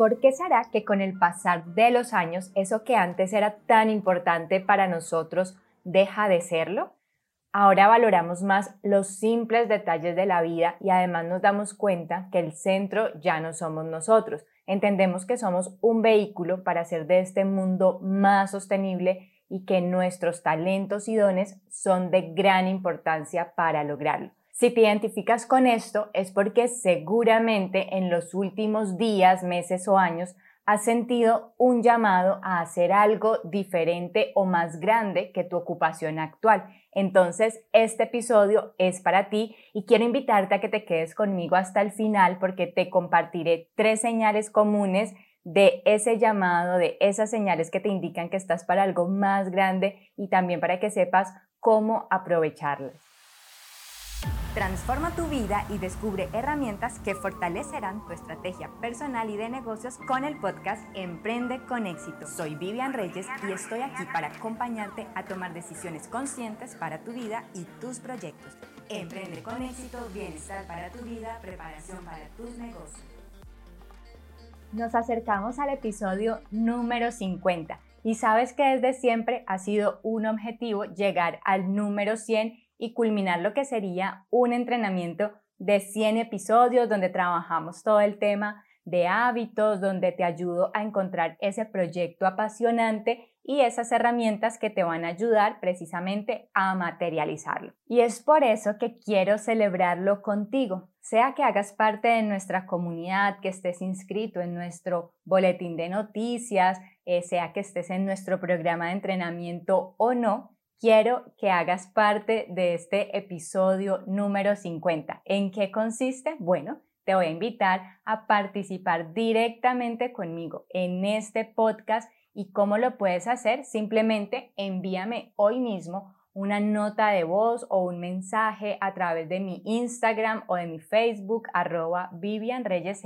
¿por qué será que con el pasar de los años eso que antes era tan importante para nosotros deja de serlo? Ahora valoramos más los simples detalles de la vida y además nos damos cuenta que el centro ya no somos nosotros. Entendemos que somos un vehículo para hacer de este mundo más sostenible y que nuestros talentos y dones son de gran importancia para lograrlo. Si te identificas con esto es porque seguramente en los últimos días, meses o años has sentido un llamado a hacer algo diferente o más grande que tu ocupación actual. Entonces, este episodio es para ti y quiero invitarte a que te quedes conmigo hasta el final porque te compartiré tres señales comunes de ese llamado, de esas señales que te indican que estás para algo más grande y también para que sepas cómo aprovecharlas. Transforma tu vida y descubre herramientas que fortalecerán tu estrategia personal y de negocios con el podcast Emprende con éxito. Soy Vivian Reyes y estoy aquí para acompañarte a tomar decisiones conscientes para tu vida y tus proyectos. Emprende con éxito, bienestar para tu vida, preparación para tus negocios. Nos acercamos al episodio número 50 y sabes que desde siempre ha sido un objetivo llegar al número 100 y culminar lo que sería un entrenamiento de 100 episodios donde trabajamos todo el tema de hábitos, donde te ayudo a encontrar ese proyecto apasionante y esas herramientas que te van a ayudar precisamente a materializarlo. Y es por eso que quiero celebrarlo contigo, sea que hagas parte de nuestra comunidad, que estés inscrito en nuestro boletín de noticias, eh, sea que estés en nuestro programa de entrenamiento o no, quiero que hagas parte de este episodio número 50. ¿En qué consiste? Bueno, te voy a invitar a participar directamente conmigo en este podcast y cómo lo puedes hacer. Simplemente envíame hoy mismo una nota de voz o un mensaje a través de mi Instagram o de mi Facebook arroba Vivian Reyes.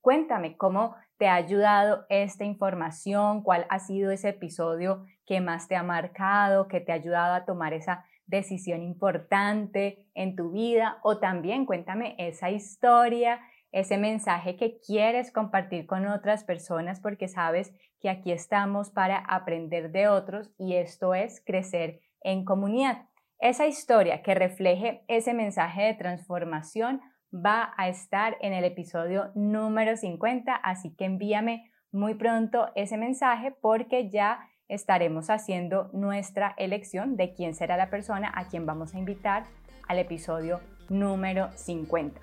Cuéntame cómo te ha ayudado esta información, cuál ha sido ese episodio que más te ha marcado, que te ha ayudado a tomar esa decisión importante en tu vida o también cuéntame esa historia, ese mensaje que quieres compartir con otras personas porque sabes que aquí estamos para aprender de otros y esto es crecer en comunidad. Esa historia que refleje ese mensaje de transformación va a estar en el episodio número 50, así que envíame muy pronto ese mensaje porque ya estaremos haciendo nuestra elección de quién será la persona a quien vamos a invitar al episodio número 50.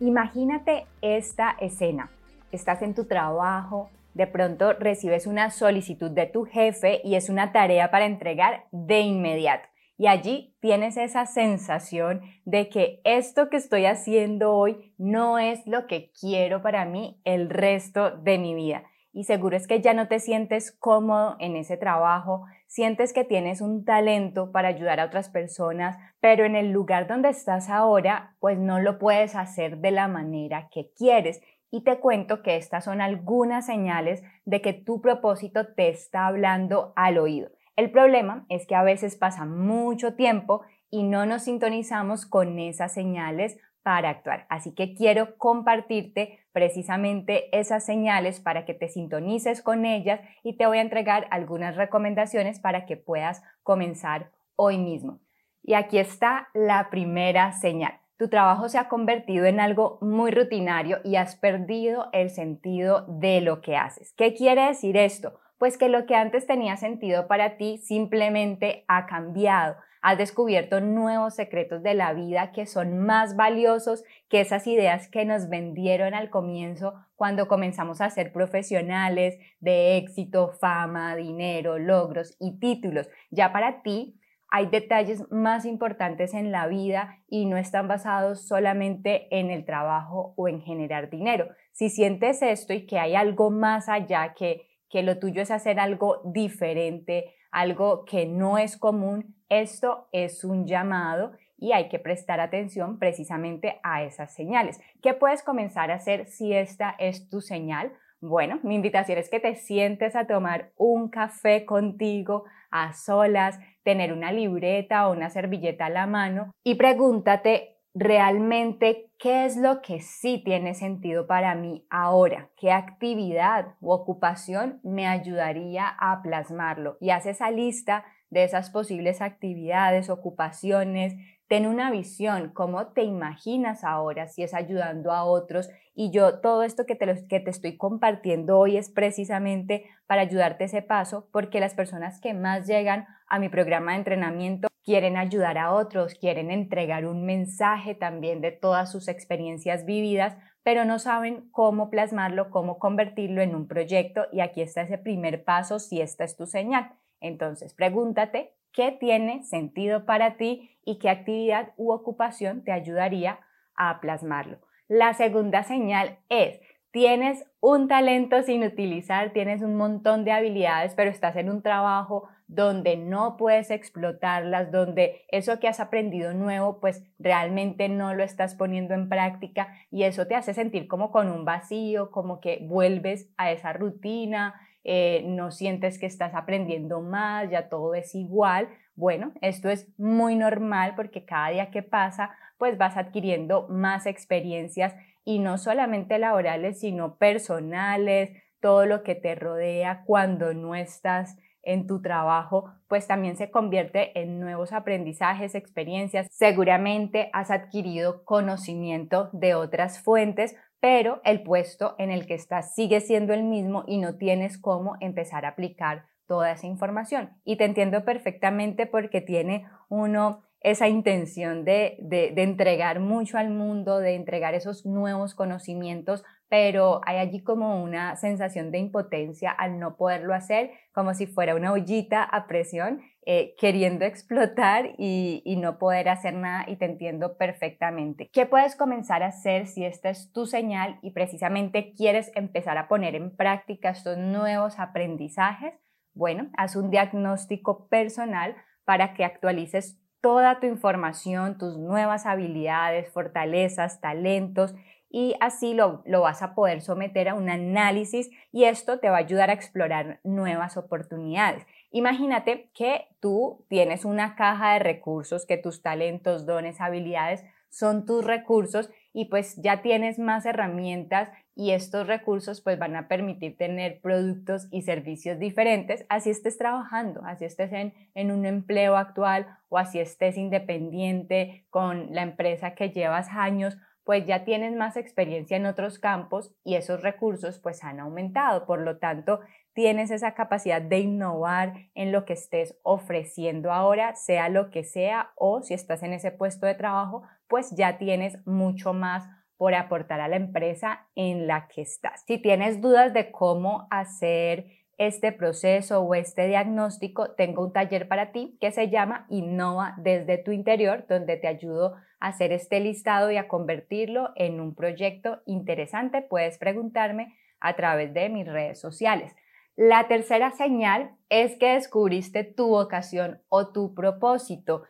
Imagínate esta escena. Estás en tu trabajo, de pronto recibes una solicitud de tu jefe y es una tarea para entregar de inmediato. Y allí tienes esa sensación de que esto que estoy haciendo hoy no es lo que quiero para mí el resto de mi vida. Y seguro es que ya no te sientes cómodo en ese trabajo, sientes que tienes un talento para ayudar a otras personas, pero en el lugar donde estás ahora, pues no lo puedes hacer de la manera que quieres. Y te cuento que estas son algunas señales de que tu propósito te está hablando al oído. El problema es que a veces pasa mucho tiempo y no nos sintonizamos con esas señales para actuar. Así que quiero compartirte precisamente esas señales para que te sintonices con ellas y te voy a entregar algunas recomendaciones para que puedas comenzar hoy mismo. Y aquí está la primera señal. Tu trabajo se ha convertido en algo muy rutinario y has perdido el sentido de lo que haces. ¿Qué quiere decir esto? Pues que lo que antes tenía sentido para ti simplemente ha cambiado. Has descubierto nuevos secretos de la vida que son más valiosos que esas ideas que nos vendieron al comienzo cuando comenzamos a ser profesionales de éxito, fama, dinero, logros y títulos. Ya para ti hay detalles más importantes en la vida y no están basados solamente en el trabajo o en generar dinero. Si sientes esto y que hay algo más allá que que lo tuyo es hacer algo diferente, algo que no es común, esto es un llamado y hay que prestar atención precisamente a esas señales. ¿Qué puedes comenzar a hacer si esta es tu señal? Bueno, mi invitación es que te sientes a tomar un café contigo a solas, tener una libreta o una servilleta a la mano y pregúntate realmente qué es lo que sí tiene sentido para mí ahora, qué actividad u ocupación me ayudaría a plasmarlo. Y haz esa lista de esas posibles actividades, ocupaciones, ten una visión, cómo te imaginas ahora si es ayudando a otros. Y yo todo esto que te, que te estoy compartiendo hoy es precisamente para ayudarte ese paso, porque las personas que más llegan a mi programa de entrenamiento quieren ayudar a otros, quieren entregar un mensaje también de todas sus experiencias vividas, pero no saben cómo plasmarlo, cómo convertirlo en un proyecto. Y aquí está ese primer paso si esta es tu señal. Entonces, pregúntate qué tiene sentido para ti y qué actividad u ocupación te ayudaría a plasmarlo. La segunda señal es, tienes un talento sin utilizar, tienes un montón de habilidades, pero estás en un trabajo donde no puedes explotarlas, donde eso que has aprendido nuevo, pues realmente no lo estás poniendo en práctica y eso te hace sentir como con un vacío, como que vuelves a esa rutina, eh, no sientes que estás aprendiendo más, ya todo es igual. Bueno, esto es muy normal porque cada día que pasa, pues vas adquiriendo más experiencias y no solamente laborales, sino personales, todo lo que te rodea cuando no estás en tu trabajo, pues también se convierte en nuevos aprendizajes, experiencias. Seguramente has adquirido conocimiento de otras fuentes, pero el puesto en el que estás sigue siendo el mismo y no tienes cómo empezar a aplicar toda esa información. Y te entiendo perfectamente porque tiene uno esa intención de, de, entregar mucho al mundo, de entregar esos nuevos conocimientos, pero hay allí como una sensación de impotencia al no poderlo hacer, como si fuera una ollita a presión, eh, queriendo explotar y, y no poder hacer nada y te entiendo perfectamente. ¿Qué puedes comenzar a hacer si esta es tu señal y precisamente quieres empezar a poner en práctica estos nuevos aprendizajes? Bueno, haz un diagnóstico personal para que actualices toda tu información, tus nuevas habilidades, fortalezas, talentos y así lo, lo, vas a poder someter a un análisis y esto te va a ayudar a explorar nuevas oportunidades. Imagínate que tú tienes una caja de recursos, que tus talentos, dones, habilidades son tus recursos y pues ya tienes más herramientas y estos recursos pues van a permitir tener productos y servicios diferentes, así estés trabajando, así estés en, en un empleo actual o así estés independiente con la empresa que llevas años, pues ya tienes más experiencia en otros campos y esos recursos pues han aumentado. Por lo tanto, tienes esa capacidad de innovar en lo que estés ofreciendo ahora, sea lo que sea, o si estás en ese puesto de trabajo, pues ya tienes mucho más por aportar a la empresa en la que estás. Si tienes dudas de cómo hacer este proceso o este diagnóstico, tengo un taller para ti que se llama Innova desde tu interior, donde te ayudo a hacer este listado y a convertirlo en un proyecto interesante. Puedes preguntarme a través de mis redes sociales. La tercera señal es que descubriste tu vocación o tu propósito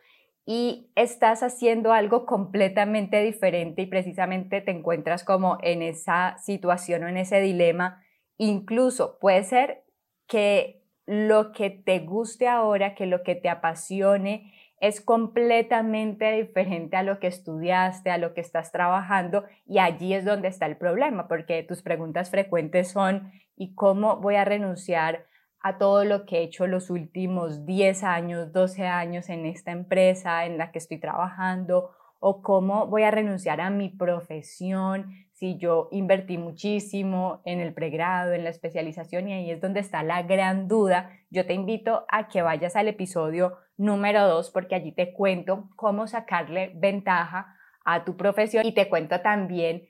y estás haciendo algo completamente diferente y precisamente te encuentras como en esa situación o en ese dilema. Incluso puede ser que lo que te guste ahora, que lo que te apasione, es completamente diferente a lo que estudiaste, a lo que estás trabajando y allí es donde está el problema, porque tus preguntas frecuentes son ¿y cómo voy a renunciar a todo lo que he hecho los últimos 10 años, 12 años en esta empresa en la que estoy trabajando? ¿O cómo voy a renunciar a mi profesión si yo invertí muchísimo en el pregrado, en la especialización y ahí es donde está la gran duda? Yo te invito a que vayas al episodio número 2 porque allí te cuento cómo sacarle ventaja a tu profesión y te cuento también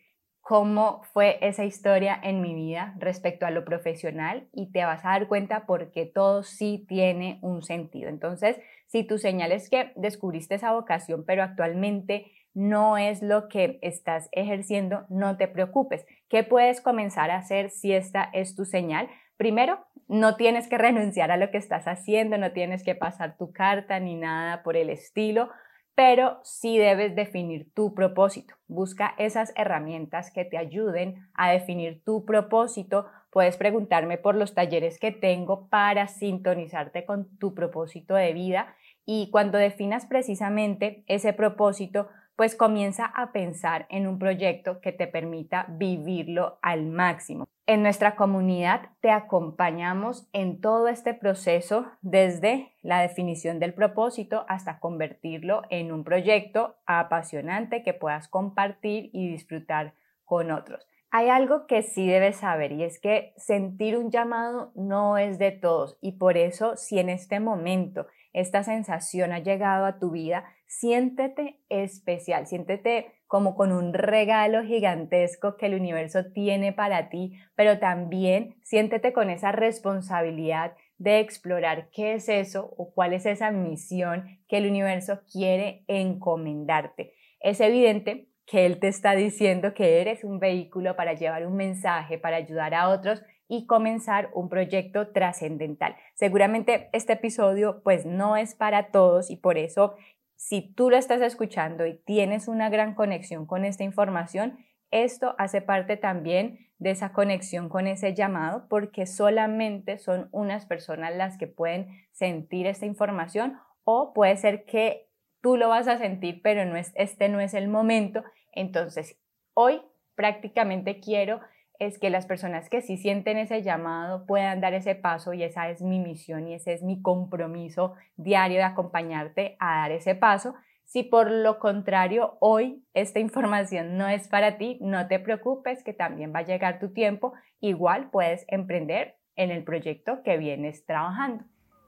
cómo fue esa historia en mi vida respecto a lo profesional y te vas a dar cuenta porque todo sí tiene un sentido. Entonces, si tu señal es que descubriste esa vocación, pero actualmente no es lo que estás ejerciendo, no te preocupes. ¿Qué puedes comenzar a hacer si esta es tu señal? Primero, no tienes que renunciar a lo que estás haciendo, no tienes que pasar tu carta ni nada por el estilo pero sí debes definir tu propósito. Busca esas herramientas que te ayuden a definir tu propósito. Puedes preguntarme por los talleres que tengo para sintonizarte con tu propósito de vida y cuando definas precisamente ese propósito, pues comienza a pensar en un proyecto que te permita vivirlo al máximo. En nuestra comunidad te acompañamos en todo este proceso desde la definición del propósito hasta convertirlo en un proyecto apasionante que puedas compartir y disfrutar con otros. Hay algo que sí debes saber y es que sentir un llamado no es de todos y por eso si en este momento esta sensación ha llegado a tu vida, siéntete especial, siéntete como con un regalo gigantesco que el universo tiene para ti, pero también siéntete con esa responsabilidad de explorar qué es eso o cuál es esa misión que el universo quiere encomendarte. Es evidente que Él te está diciendo que eres un vehículo para llevar un mensaje, para ayudar a otros y comenzar un proyecto trascendental. Seguramente este episodio pues no es para todos y por eso si tú lo estás escuchando y tienes una gran conexión con esta información, esto hace parte también de esa conexión con ese llamado porque solamente son unas personas las que pueden sentir esta información o puede ser que tú lo vas a sentir pero no es, este no es el momento. Entonces, hoy prácticamente quiero es que las personas que sí sienten ese llamado puedan dar ese paso y esa es mi misión y ese es mi compromiso diario de acompañarte a dar ese paso. Si por lo contrario hoy esta información no es para ti, no te preocupes que también va a llegar tu tiempo. Igual puedes emprender en el proyecto que vienes trabajando.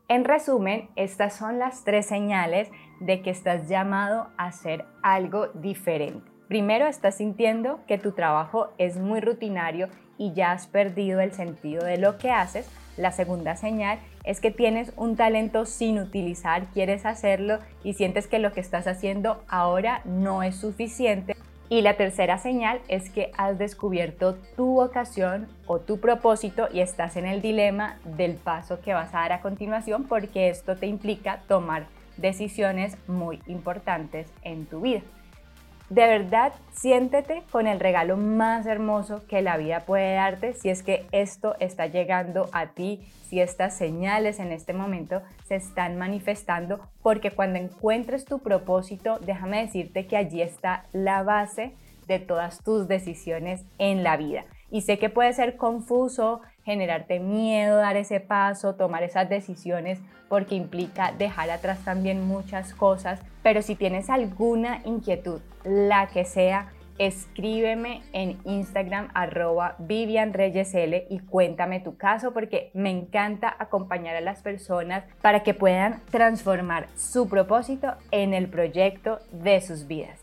En resumen, estas son las tres señales de que estás llamado a hacer algo diferente. Primero, estás sintiendo que tu trabajo es muy rutinario y ya has perdido el sentido de lo que haces. La segunda señal es que tienes un talento sin utilizar, quieres hacerlo y sientes que lo que estás haciendo ahora no es suficiente. Y la tercera señal es que has descubierto tu vocación o tu propósito y estás en el dilema del paso que vas a dar a continuación porque esto te implica tomar decisiones muy importantes en tu vida. De verdad, siéntete con el regalo más hermoso que la vida puede darte si es que esto está llegando a ti, si estas señales en este momento se están manifestando, porque cuando encuentres tu propósito, déjame decirte que allí está la base de todas tus decisiones en la vida. Y sé que puede ser confuso, generarte miedo, dar ese paso, tomar esas decisiones, porque implica dejar atrás también muchas cosas. Pero si tienes alguna inquietud, la que sea, escríbeme en Instagram arroba y cuéntame tu caso porque me encanta acompañar a las personas para que puedan transformar su propósito en el proyecto de sus vidas.